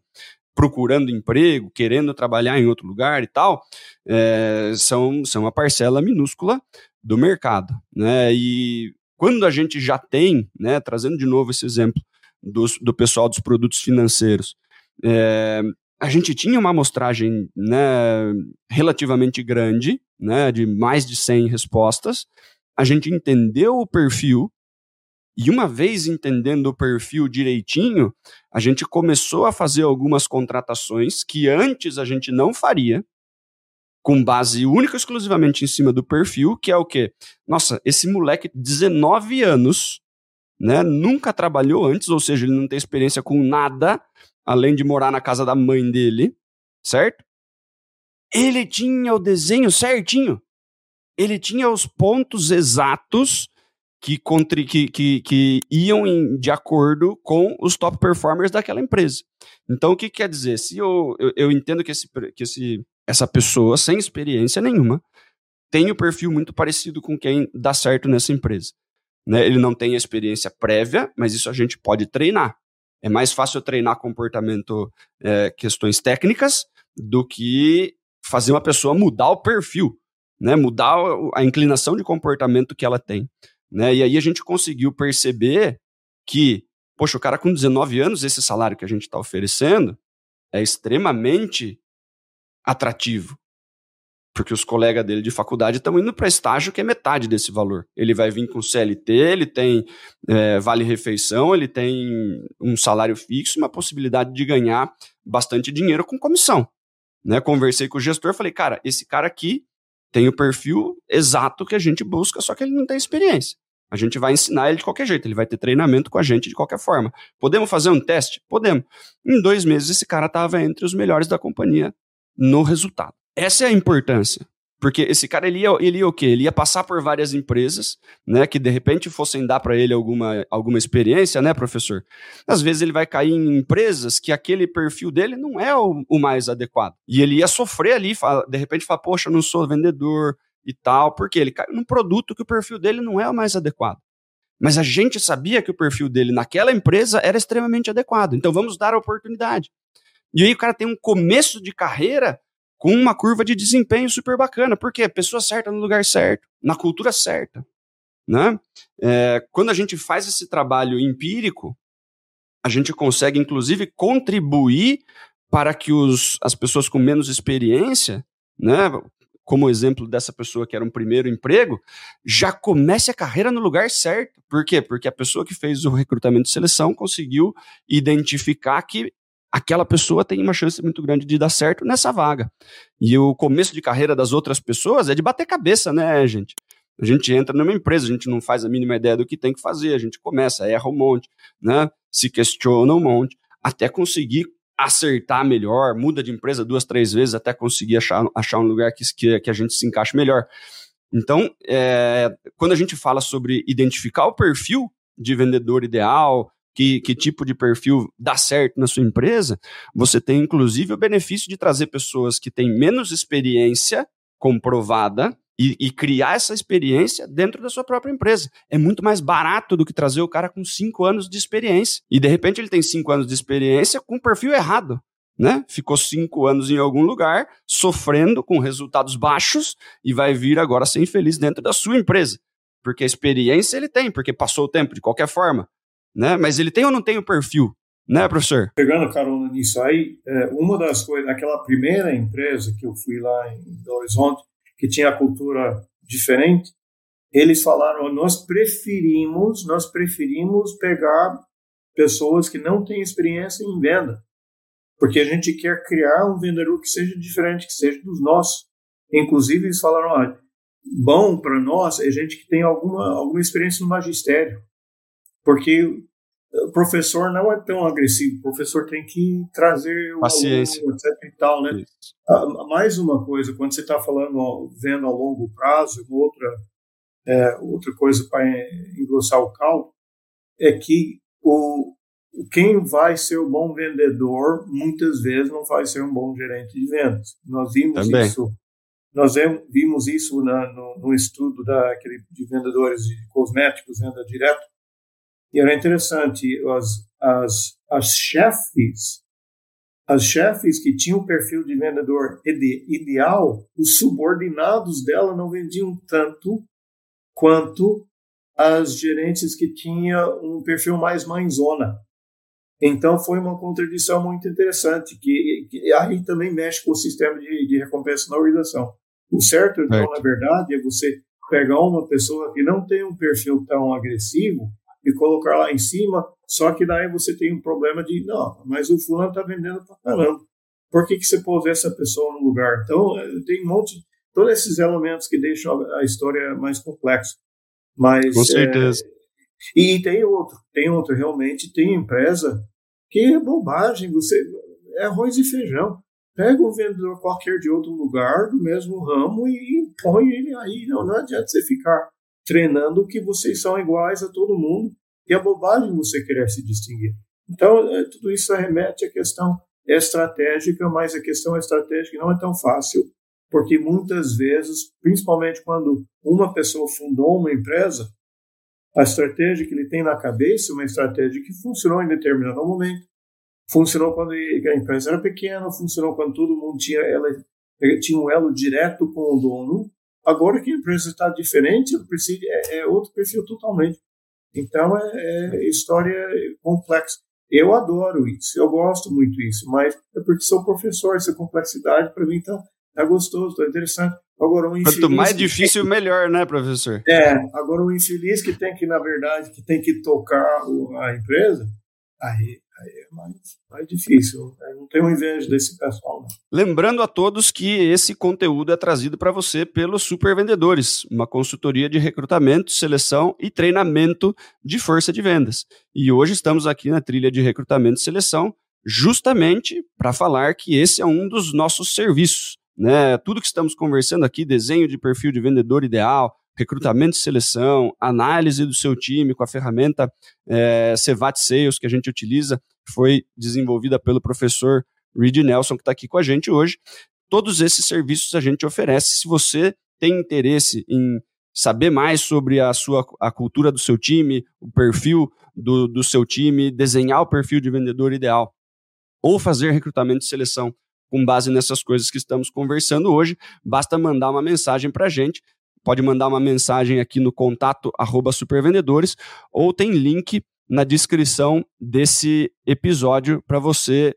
procurando emprego, querendo trabalhar em outro lugar e tal, é, são, são uma parcela minúscula do mercado. Né? E quando a gente já tem, né, trazendo de novo esse exemplo do, do pessoal dos produtos financeiros, é, a gente tinha uma amostragem né, relativamente grande, né, de mais de 100 respostas, a gente entendeu o perfil E uma vez entendendo o perfil direitinho, a gente começou a fazer algumas contratações que antes a gente não faria, com base única e exclusivamente em cima do perfil, que é o quê? Nossa, esse moleque, 19 anos, né, nunca trabalhou antes, ou seja, ele não tem experiência com nada, além de morar na casa da mãe dele, certo? Ele tinha o desenho certinho. Ele tinha os pontos exatos que, que, que, que iam em, de acordo com os top performers daquela empresa. Então, o que quer dizer? Se eu, eu, eu entendo que, esse, que esse, essa pessoa, sem experiência nenhuma, tem o um perfil muito parecido com quem dá certo nessa empresa. Né? Ele não tem experiência prévia, mas isso a gente pode treinar. É mais fácil treinar comportamento, é, questões técnicas, do que fazer uma pessoa mudar o perfil, né? mudar a inclinação de comportamento que ela tem. Né? E aí a gente conseguiu perceber que, poxa, o cara com 19 anos, esse salário que a gente está oferecendo é extremamente atrativo. Porque os colegas dele de faculdade estão indo para estágio que é metade desse valor. Ele vai vir com CLT, ele tem é, vale-refeição, ele tem um salário fixo, uma possibilidade de ganhar bastante dinheiro com comissão. Né? Conversei com o gestor, falei, cara, esse cara aqui tem o perfil exato que a gente busca, só que ele não tem experiência. A gente vai ensinar ele de qualquer jeito, ele vai ter treinamento com a gente de qualquer forma. Podemos fazer um teste? Podemos. Em dois meses, esse cara estava entre os melhores da companhia no resultado. Essa é a importância. Porque esse cara, ele ia, ele ia o quê? Ele ia passar por várias empresas, né, que de repente fossem dar para ele alguma, alguma experiência, né, professor? Às vezes ele vai cair em empresas que aquele perfil dele não é o, o mais adequado. E ele ia sofrer ali, de repente falar, poxa, eu não sou vendedor, e tal, porque ele caiu num produto que o perfil dele não é o mais adequado. Mas a gente sabia que o perfil dele naquela empresa era extremamente adequado. Então vamos dar a oportunidade. E aí o cara tem um começo de carreira com uma curva de desempenho super bacana. Por quê? Pessoa certa no lugar certo, na cultura certa. Né? É, quando a gente faz esse trabalho empírico, a gente consegue, inclusive, contribuir para que os, as pessoas com menos experiência, né, como exemplo dessa pessoa que era um primeiro emprego, já comece a carreira no lugar certo. Por quê? Porque a pessoa que fez o recrutamento de seleção conseguiu identificar que aquela pessoa tem uma chance muito grande de dar certo nessa vaga. E o começo de carreira das outras pessoas é de bater cabeça, né, gente? A gente entra numa empresa, a gente não faz a mínima ideia do que tem que fazer, a gente começa, erra um monte, né? Se questiona um monte, até conseguir acertar melhor, muda de empresa duas, três vezes até conseguir achar, achar um lugar que, que, que a gente se encaixe melhor. Então, é, quando a gente fala sobre identificar o perfil de vendedor ideal, que, que tipo de perfil dá certo na sua empresa, você tem inclusive o benefício de trazer pessoas que têm menos experiência comprovada e, e, criar essa experiência dentro da sua própria empresa. É muito mais barato do que trazer o cara com cinco anos de experiência. E de repente ele tem cinco anos de experiência com perfil errado. Né? Ficou cinco anos em algum lugar, sofrendo com resultados baixos e vai vir agora ser infeliz dentro da sua empresa. Porque a experiência ele tem, porque passou o tempo de qualquer forma. Né? Mas ele tem ou não tem o perfil? Né, professor? Pegando carona nisso aí, é, uma das coisas, aquela primeira empresa que eu fui lá em Belo Horizonte, que tinha a cultura diferente, eles falaram: nós preferimos, nós preferimos pegar pessoas que não têm experiência em venda, porque a gente quer criar um vendedor que seja diferente, que seja dos nossos. Inclusive eles falaram: bom para nós é gente que tem alguma alguma experiência no magistério, porque o professor não é tão agressivo, o professor tem que trazer o Paciência. aluno, etc e tal, né? Ah, mais uma coisa, quando você está falando, ó, vendo a longo prazo, outra, é, outra coisa para engrossar o caldo, é que o, quem vai ser o bom vendedor, muitas vezes não vai ser um bom gerente de vendas. Nós vimos Também. isso nós vimos isso na, no, no, estudo daquele de vendedores de cosméticos, venda direta, e era interessante, as, as, as chefes, as chefes que tinham o perfil de vendedor ideal, os subordinados dela não vendiam tanto quanto as gerentes que tinham um perfil mais mãezona. Então foi uma contradição muito interessante, que, que aí também mexe com o sistema de, de recompensa na organização. O certo, então, é. na verdade, é você pegar uma pessoa que não tem um perfil tão agressivo e colocar lá em cima, só que daí você tem um problema de, não, mas o fulano está vendendo para caramba. Por que, que você pôs essa pessoa no lugar? Então, eh, tem um monte, todos esses elementos que deixam a história mais complexa. Mas, Com eh, certeza. É, e tem outro, tem outro, realmente, tem empresa que é bobagem, você é arroz e feijão. Pega um vendedor qualquer de outro lugar, do mesmo ramo, e põe ele aí. Não, não adianta você ficar treinando que vocês são iguais a todo mundo, e é bobagem você querer se distinguir. Então, é, tudo isso remete à questão estratégica, mas a questão estratégica não é tão fácil, porque muitas vezes, principalmente quando uma pessoa fundou uma empresa, a estratégia que ele tem na cabeça é uma estratégia que funcionou em determinado momento. Funcionou quando a empresa era pequena, funcionou quando todo mundo tinha, ela, tinha um elo direto com o dono. Agora que a empresa está diferente, é, é outro perfil totalmente. Então é, é história complexa. Eu adoro isso, eu gosto muito disso, mas é porque sou professor, essa complexidade para mim está tá gostoso, está interessante. Agora, um Quanto mais difícil, melhor, né, professor? É, agora o um infeliz que tem que, na verdade, que tem que tocar a empresa, aí, aí é difícil. Eu não tenho inveja desse pessoal. Não. Lembrando a todos que esse conteúdo é trazido para você pelos Super Vendedores, uma consultoria de recrutamento, seleção e treinamento de força de vendas. E hoje estamos aqui na trilha de recrutamento e seleção justamente para falar que esse é um dos nossos serviços né? Tudo que estamos conversando aqui, desenho de perfil de vendedor ideal, recrutamento e seleção, análise do seu time com a ferramenta é, Cevat Sales que a gente utiliza, foi desenvolvida pelo professor Reed Nelson, que está aqui com a gente hoje. Todos esses serviços a gente oferece. Se você tem interesse em saber mais sobre a sua a cultura do seu time, o perfil do, do seu time, desenhar o perfil de vendedor ideal, ou fazer recrutamento e seleção com base nessas coisas que estamos conversando hoje, basta mandar uma mensagem para a gente. Pode mandar uma mensagem aqui no contato arroba supervendedores ou tem link na descrição desse episódio para você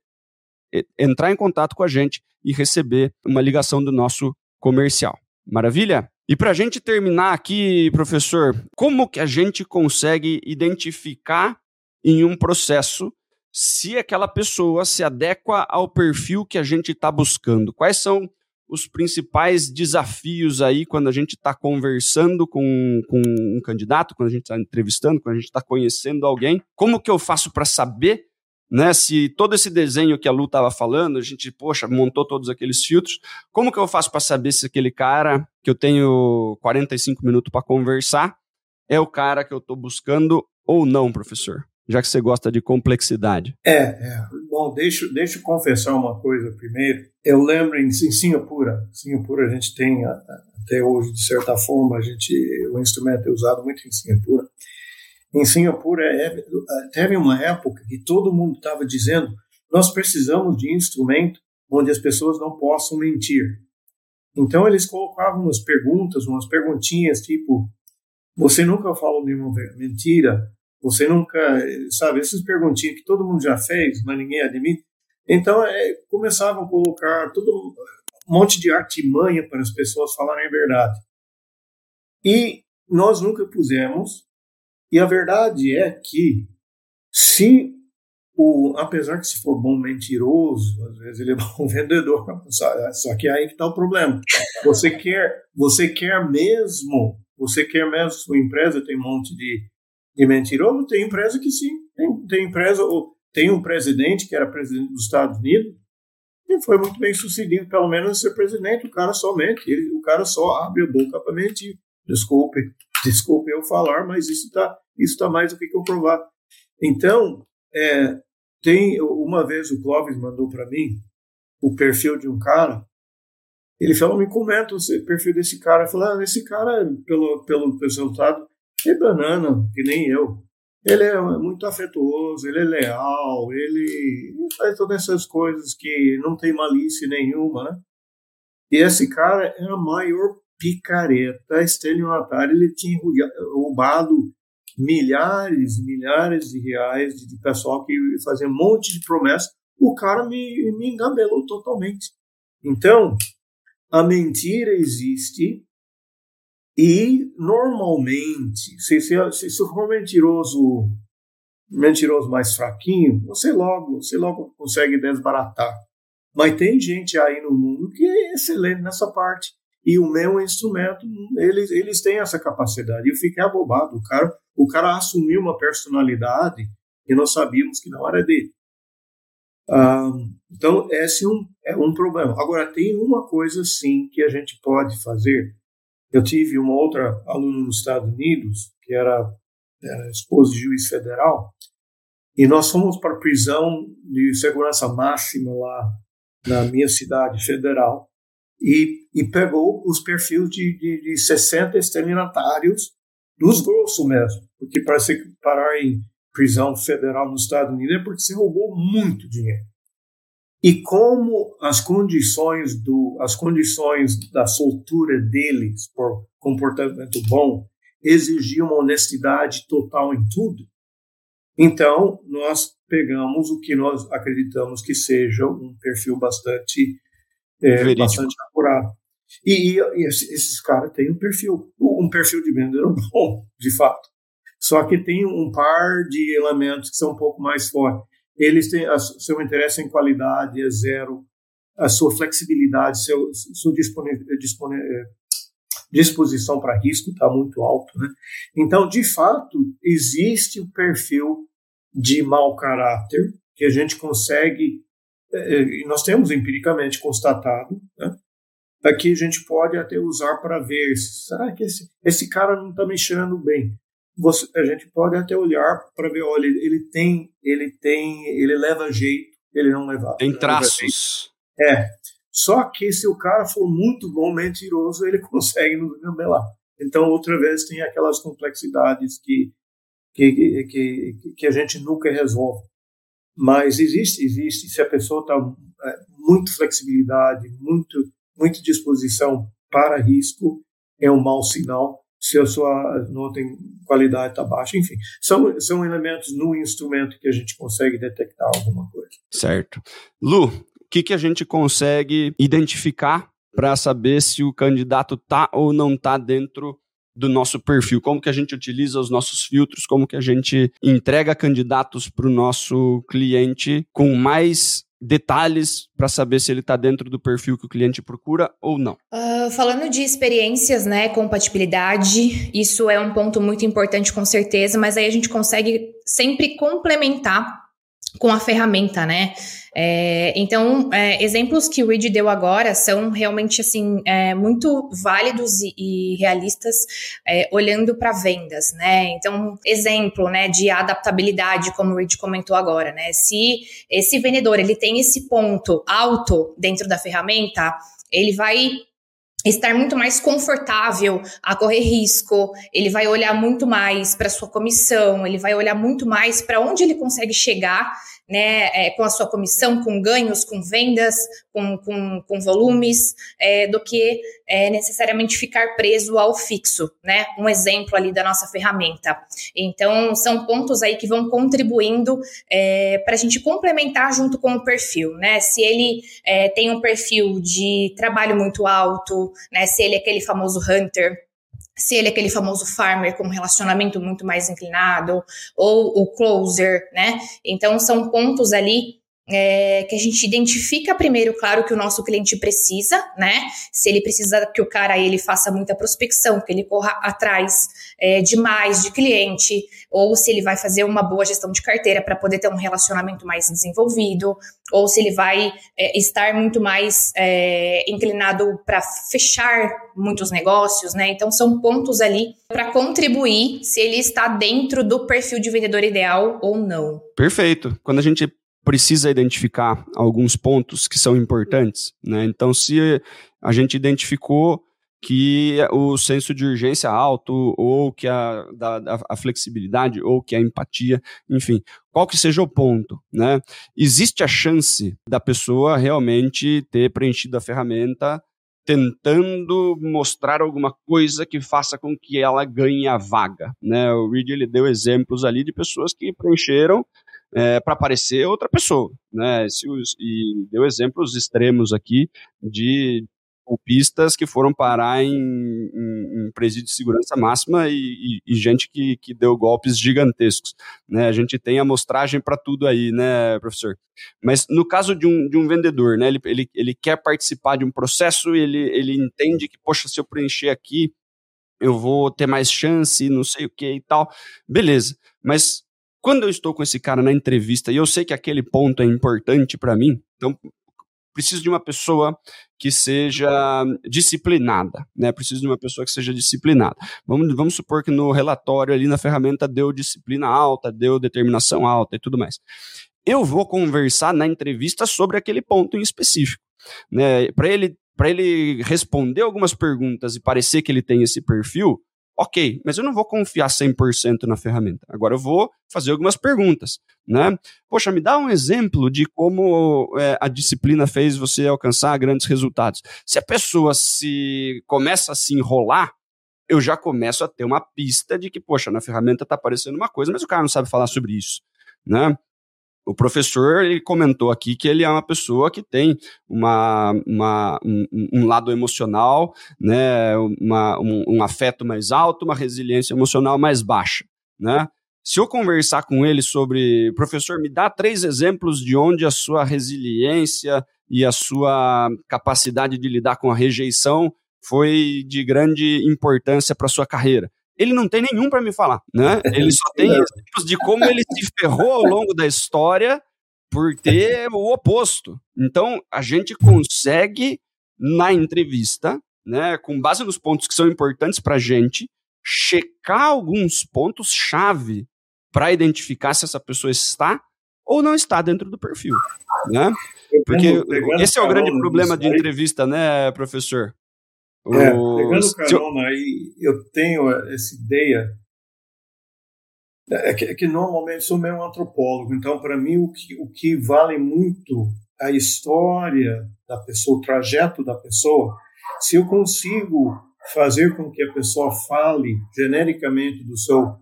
entrar em contato com a gente e receber uma ligação do nosso comercial. Maravilha? E para a gente terminar aqui, professor, como que a gente consegue identificar em um processo se aquela pessoa se adequa ao perfil que a gente está buscando. Quais são os principais desafios aí quando a gente está conversando com, com um candidato, quando a gente está entrevistando, quando a gente está conhecendo alguém? Como que eu faço para saber né, se todo esse desenho que a Lu estava falando, a gente, poxa, montou todos aqueles filtros, como que eu faço para saber se aquele cara que eu tenho 45 minutos para conversar é o cara que eu estou buscando ou não, professor? Já que você gosta de complexidade. É, é. bom, deixa, deixa eu confessar uma coisa primeiro. Eu lembro em, em Singapura, Singapura a gente tem até hoje, de certa forma, a gente, o instrumento é usado muito em Singapura. Em Singapura, é, é teve uma época que todo mundo estava dizendo nós precisamos de instrumento onde as pessoas não possam mentir. Então eles colocavam umas perguntas, umas perguntinhas tipo você nunca falou nenhuma mentira, você nunca, sabe, essas perguntinhas que todo mundo já fez, mas ninguém admite. Então, é, começavam a colocar todo um monte de artimanha para as pessoas falarem a verdade. E nós nunca pusemos, e a verdade é que, se o, apesar que se for bom mentiroso, às vezes ele é bom [laughs] vendedor, só que aí que está o problema. Você quer, você quer mesmo, você quer mesmo, sua empresa tem um monte de de mentiroso, tem empresa que sim. Tem, tem empresa, ou tem um presidente que era presidente dos Estados Unidos e foi muito bem sucedido, pelo menos, ser presidente. O cara só mente, ele, o cara só abre a boca para mentir. Desculpe, [laughs] desculpe eu falar, mas isso está isso tá mais do que comprovado. Então, é, tem uma vez o Clóvis mandou para mim o perfil de um cara. Ele falou, me comenta o perfil desse cara. Eu falei, ah, esse cara, pelo, pelo resultado, é banana, que nem eu. Ele é muito afetuoso, ele é leal, ele faz todas essas coisas que não tem malícia nenhuma, né? E esse cara é a maior picareta estelionatária. Ele tinha roubado milhares e milhares de reais de pessoal que fazia um monte de promessas. O cara me, me engabelou totalmente. Então, a mentira existe E, normalmente, se, se, se, se for mentiroso, mentiroso mais fraquinho, você logo, você logo consegue desbaratar. Mas tem gente aí no mundo que é excelente nessa parte. E o meu instrumento, eles, eles têm essa capacidade. Eu fiquei abobado. O cara, o cara assumiu uma personalidade que nós sabíamos que não era dele. Ah, então, esse é um, é um problema. Agora, tem uma coisa, sim, que a gente pode fazer. Eu tive uma outra aluna nos Estados Unidos, que era, era esposa de juiz federal, e nós fomos para a prisão de segurança máxima lá na minha cidade federal e, e pegou os perfis de, de, de 60 estelionatários dos grossos mesmo, porque para se parar em prisão federal nos Estados Unidos é porque se roubou muito dinheiro. E como as condições do as condições da soltura deles por comportamento bom exigiam uma honestidade total em tudo, então nós pegamos o que nós acreditamos que seja um perfil bastante é, bastante apurado. E, e, e esses caras têm um perfil, um perfil de vendedor [laughs] bom, de fato. Só que tem um par de elementos que são um pouco mais fortes. Eles têm seu interesse em qualidade é zero, a sua flexibilidade, seu, sua é, disposição para risco está muito alto. Né? Então, de fato, existe o perfil de mau caráter que a gente consegue, é, e nós temos empiricamente constatado, né? Aqui a gente pode até usar para ver, será que esse, esse cara não está me cheirando bem? Você, a gente pode até olhar para ver, olha, ele tem, ele tem, ele leva jeito, ele não leva. Tem traços. É. Só que se o cara for muito bom mentiroso, ele [laughs] consegue nos engabelar. Então, outra vez, tem aquelas complexidades que, que, que, que a gente nunca resolve. Mas existe, existe. Se a pessoa está é, muito flexibilidade, muito, muito disposição para risco, é um mau sinal se a sua nota em qualidade está baixa, enfim. São, são elementos no instrumento que a gente consegue detectar alguma coisa. Certo. Lu, o que, que a gente consegue identificar para saber se o candidato está ou não está dentro do nosso perfil, como que a gente utiliza os nossos filtros, como que a gente entrega candidatos para o nosso cliente com mais detalhes para saber se ele está dentro do perfil que o cliente procura ou não? Uh, falando de experiências, né, compatibilidade, isso é um ponto muito importante com certeza, mas aí a gente consegue sempre complementar com a ferramenta, né? É, então, é, exemplos que o Reed deu agora são realmente assim é, muito válidos e, e realistas, é, olhando para vendas, né? Então, exemplo, né, de adaptabilidade, como o Reed comentou agora, né? Se esse vendedor ele tem esse ponto alto dentro da ferramenta, ele vai estar muito mais confortável a correr risco, ele vai olhar muito mais para sua comissão, ele vai olhar muito mais para onde ele consegue chegar né, é, com a sua comissão, com ganhos, com vendas, com, com, com volumes, é, do que é, necessariamente ficar preso ao fixo, né? Um exemplo ali da nossa ferramenta. Então, são pontos aí que vão contribuindo é, para a gente complementar junto com o perfil, né? Se ele é, tem um perfil de trabalho muito alto, né? Se ele é aquele famoso hunter, se ele é aquele famoso farmer com um relacionamento muito mais inclinado, ou o closer, né? Então, são pontos ali é, que a gente identifica primeiro, claro, que o nosso cliente precisa, né? Se ele precisa que o cara ele faça muita prospecção, que ele corra atrás é, demais de cliente, ou se ele vai fazer uma boa gestão de carteira para poder ter um relacionamento mais desenvolvido, ou se ele vai é, estar muito mais é, inclinado para fechar muitos negócios, né? Então são pontos ali para contribuir se ele está dentro do perfil de vendedor ideal ou não. Perfeito. Quando a gente precisa identificar alguns pontos que são importantes, né? Então, se a gente identificou que o senso de urgência alto, ou que a, da, a flexibilidade, ou que a empatia, enfim, qual que seja o ponto, né? Existe a chance da pessoa realmente ter preenchido a ferramenta tentando mostrar alguma coisa que faça com que ela ganhe a vaga, né? O Reed ele deu exemplos ali de pessoas que preencheram é, para aparecer outra pessoa, né? E deu exemplos extremos aqui de golpistas que foram parar em, em, em presídio de segurança máxima e, e, e, gente que, que deu golpes gigantescos. Né? A gente tem amostragem para tudo aí, né, professor? Mas no caso de um, de um vendedor, né, ele, ele, ele quer participar de um processo, ele, ele entende que, poxa, se eu preencher aqui, eu vou ter mais chance, não sei o que e tal. Beleza, mas quando eu estou com esse cara na entrevista e eu sei que aquele ponto é importante para mim, então preciso de uma pessoa que seja disciplinada, né? Preciso de uma pessoa que seja disciplinada. Vamos, vamos supor que no relatório ali na ferramenta deu disciplina alta, deu determinação alta e tudo mais. Eu vou conversar na entrevista sobre aquele ponto em específico, né? Para ele para ele responder algumas perguntas e parecer que ele tem esse perfil, ok, mas eu não vou confiar 100% na ferramenta. Agora eu vou fazer algumas perguntas, né? Poxa, me dá um exemplo de como é, a disciplina fez você alcançar grandes resultados. Se a pessoa se começa a se enrolar, eu já começo a ter uma pista de que, poxa, na ferramenta está aparecendo uma coisa, mas o cara não sabe falar sobre isso, né? O professor ele comentou aqui que ele é uma pessoa que tem uma, uma um, um, lado emocional, né, uma, um, um, afeto mais alto, uma resiliência emocional mais baixa, né? Se eu conversar com ele sobre, professor, me dá três exemplos de onde a sua resiliência e a sua capacidade de lidar com a rejeição foi de grande importância para sua carreira ele não tem nenhum para me falar, né? Ele só tem exemplos de como ele se ferrou ao longo da história por ter o oposto. Então, a gente consegue, na entrevista, né, com base nos pontos que são importantes para a gente, checar alguns pontos-chave para identificar se essa pessoa está ou não está dentro do perfil, né? Porque esse é o grande problema de entrevista, né, professor? É, pegando carona aí, eu tenho essa ideia é que, é que normalmente sou meio antropólogo, então para mim o que, o que vale muito a história da pessoa, o trajeto da pessoa, se eu consigo fazer com que a pessoa fale genericamente do seu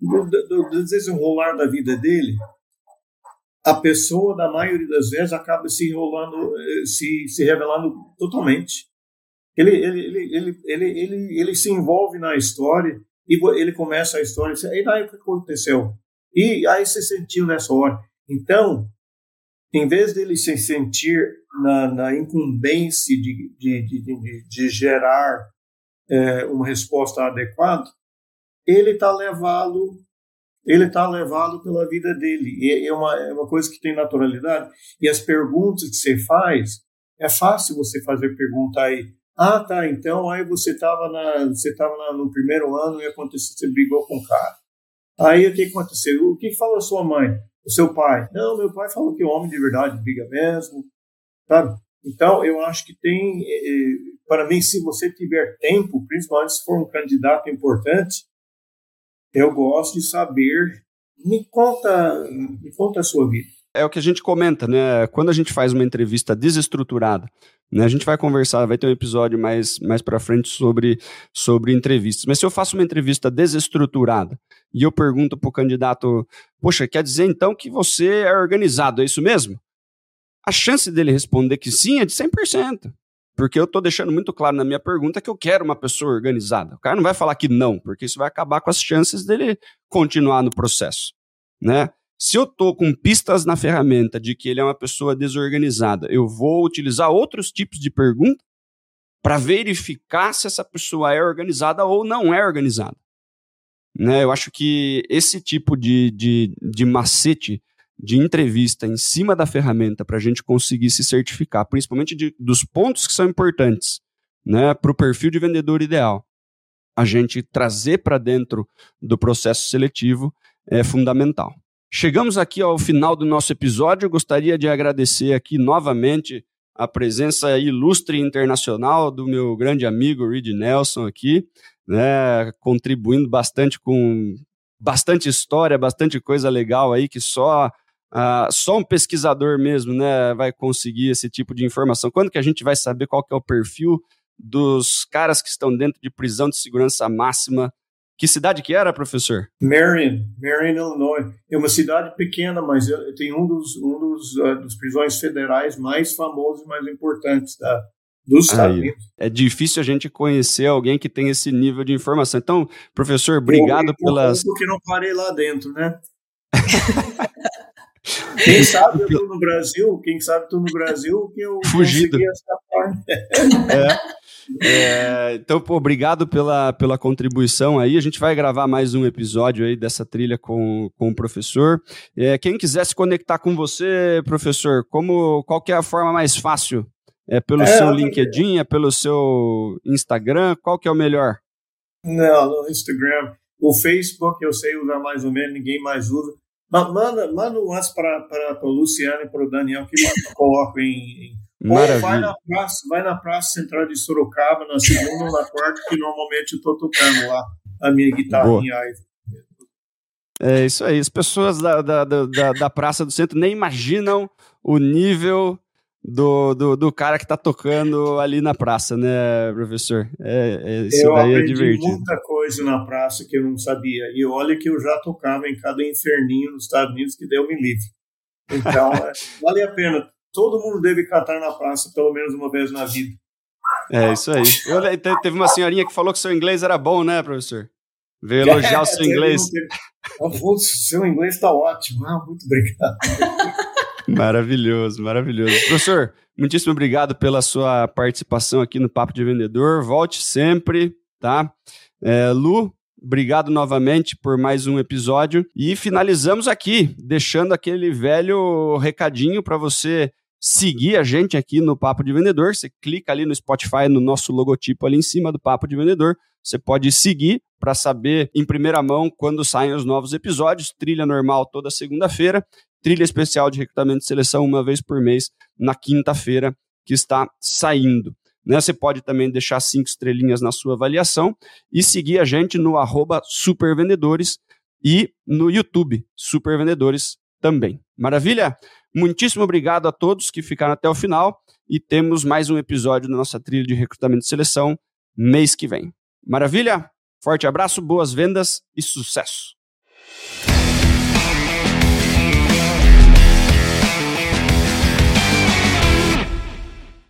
do, do, do desenrolar da vida dele, a pessoa, da maioria das vezes, acaba se enrolando, eh, se, se revelando totalmente. Ele, ele, ele, ele, ele, ele, ele se envolve na história e ele começa a história e daí o que aconteceu? E aí se sentiu nessa hora. Então, em vez dele se sentir na, na incumbência de, de, de, de, gerar é, uma resposta adequada, ele está levado ele está levado pela vida dele. E é uma, é uma coisa que tem naturalidade. E as perguntas que você faz, é fácil você fazer pergunta aí. Ah, tá. Então aí você estava na, você estava no primeiro ano e aconteceu, você brigou com o cara. Aí o que aconteceu? O que falou sua mãe? O seu pai? Não, meu pai falou que o homem de verdade briga mesmo, sabe? Então eu acho que tem, eh, eh, para mim, se você tiver tempo, principalmente se for um candidato importante, eu gosto de saber. Me conta, me conta a sua vida é o que a gente comenta, né? Quando a gente faz uma entrevista desestruturada, né? A gente vai conversar, vai ter um episódio mais, mais para frente sobre, sobre entrevistas. Mas se eu faço uma entrevista desestruturada e eu pergunto para o candidato, poxa, quer dizer então que você é organizado, é isso mesmo? A chance dele responder que sim é de 100%. Porque eu estou deixando muito claro na minha pergunta que eu quero uma pessoa organizada. O cara não vai falar que não, porque isso vai acabar com as chances dele continuar no processo, né? Se eu estou com pistas na ferramenta de que ele é uma pessoa desorganizada, eu vou utilizar outros tipos de pergunta para verificar se essa pessoa é organizada ou não é organizada. Né? Eu acho que esse tipo de, de, de macete de entrevista em cima da ferramenta para a gente conseguir se certificar, principalmente de, dos pontos que são importantes né, para o perfil de vendedor ideal, a gente trazer para dentro do processo seletivo é fundamental. Chegamos aqui ao final do nosso episódio. Gostaria de agradecer aqui novamente a presença ilustre internacional do meu grande amigo Reed Nelson aqui, né, contribuindo bastante com bastante história, bastante coisa legal aí que só uh, só um pesquisador mesmo, né, vai conseguir esse tipo de informação. Quando que a gente vai saber qual que é o perfil dos caras que estão dentro de prisão de segurança máxima que cidade que era, professor? Marion, Marion, Illinois. É uma cidade pequena, mas tem um dos, um dos, uh, dos prisões federais mais famosos e mais importantes da, dos Estados Unidos. É difícil a gente conhecer alguém que tem esse nível de informação. Então, professor, obrigado eu, pelas. Porque não parei lá dentro, né? [laughs] quem [laughs] sabe eu tô no Brasil, quem sabe tô no Brasil que eu Fugido. consegui escapar. é. É, então, pô, obrigado pela, pela contribuição aí. A gente vai gravar mais um episódio aí dessa trilha com, com o professor. É, quem quiser se conectar com você, professor, como, qual que é a forma mais fácil? É pelo é, seu LinkedIn, é pelo seu Instagram? Qual que é o melhor? Não, no Instagram. O Facebook eu sei usar mais ou menos, ninguém mais usa. Manda, manda um para o Luciano e para o Daniel que [laughs] coloco em, em Maravilha. Vai na praça, vai na praça central de Sorocaba, na segunda ou na quarta, que normalmente eu tô tocando lá a minha guitarrinha. É isso aí. As pessoas da, da, da, da Praça do Centro nem imaginam o nível do, do, do cara que está tocando ali na praça, né, professor? É, é isso eu daí é divertido. muita coisa na praça que eu não sabia. E olha que eu já tocava em cada inferninho nos Estados Unidos que deu me livre. Então, [laughs] é, vale a pena todo mundo deve cantar na praça pelo menos uma vez na vida. É isso aí. Eu, teve uma senhorinha que falou que seu inglês era bom, né, professor? Veio [laughs] elogiar é, o seu inglês. O seu inglês está ótimo. Ah, muito obrigado. [laughs] Maravilhoso, maravilhoso. Professor, muitíssimo obrigado pela sua participação aqui no Papo de Vendedor. Volte sempre, tá? É, Lu, obrigado novamente por mais um episódio. E finalizamos aqui, deixando aquele velho recadinho para você seguir a gente aqui no Papo de Vendedor. Você clica ali no Spotify, no nosso logotipo ali em cima do Papo de Vendedor. Você pode seguir para saber em primeira mão quando saem os novos episódios. Trilha normal toda segunda-feira, trilha especial de recrutamento e seleção uma vez por mês na quinta-feira que está saindo. Né? Você pode também deixar cinco estrelinhas na sua avaliação e seguir a gente no supervendedores e no YouTube, Supervendedores também. Maravilha? Muitíssimo obrigado a todos que ficaram até o final e temos mais um episódio da nossa trilha de recrutamento e seleção mês que vem. Maravilha? Forte abraço, boas vendas e sucesso!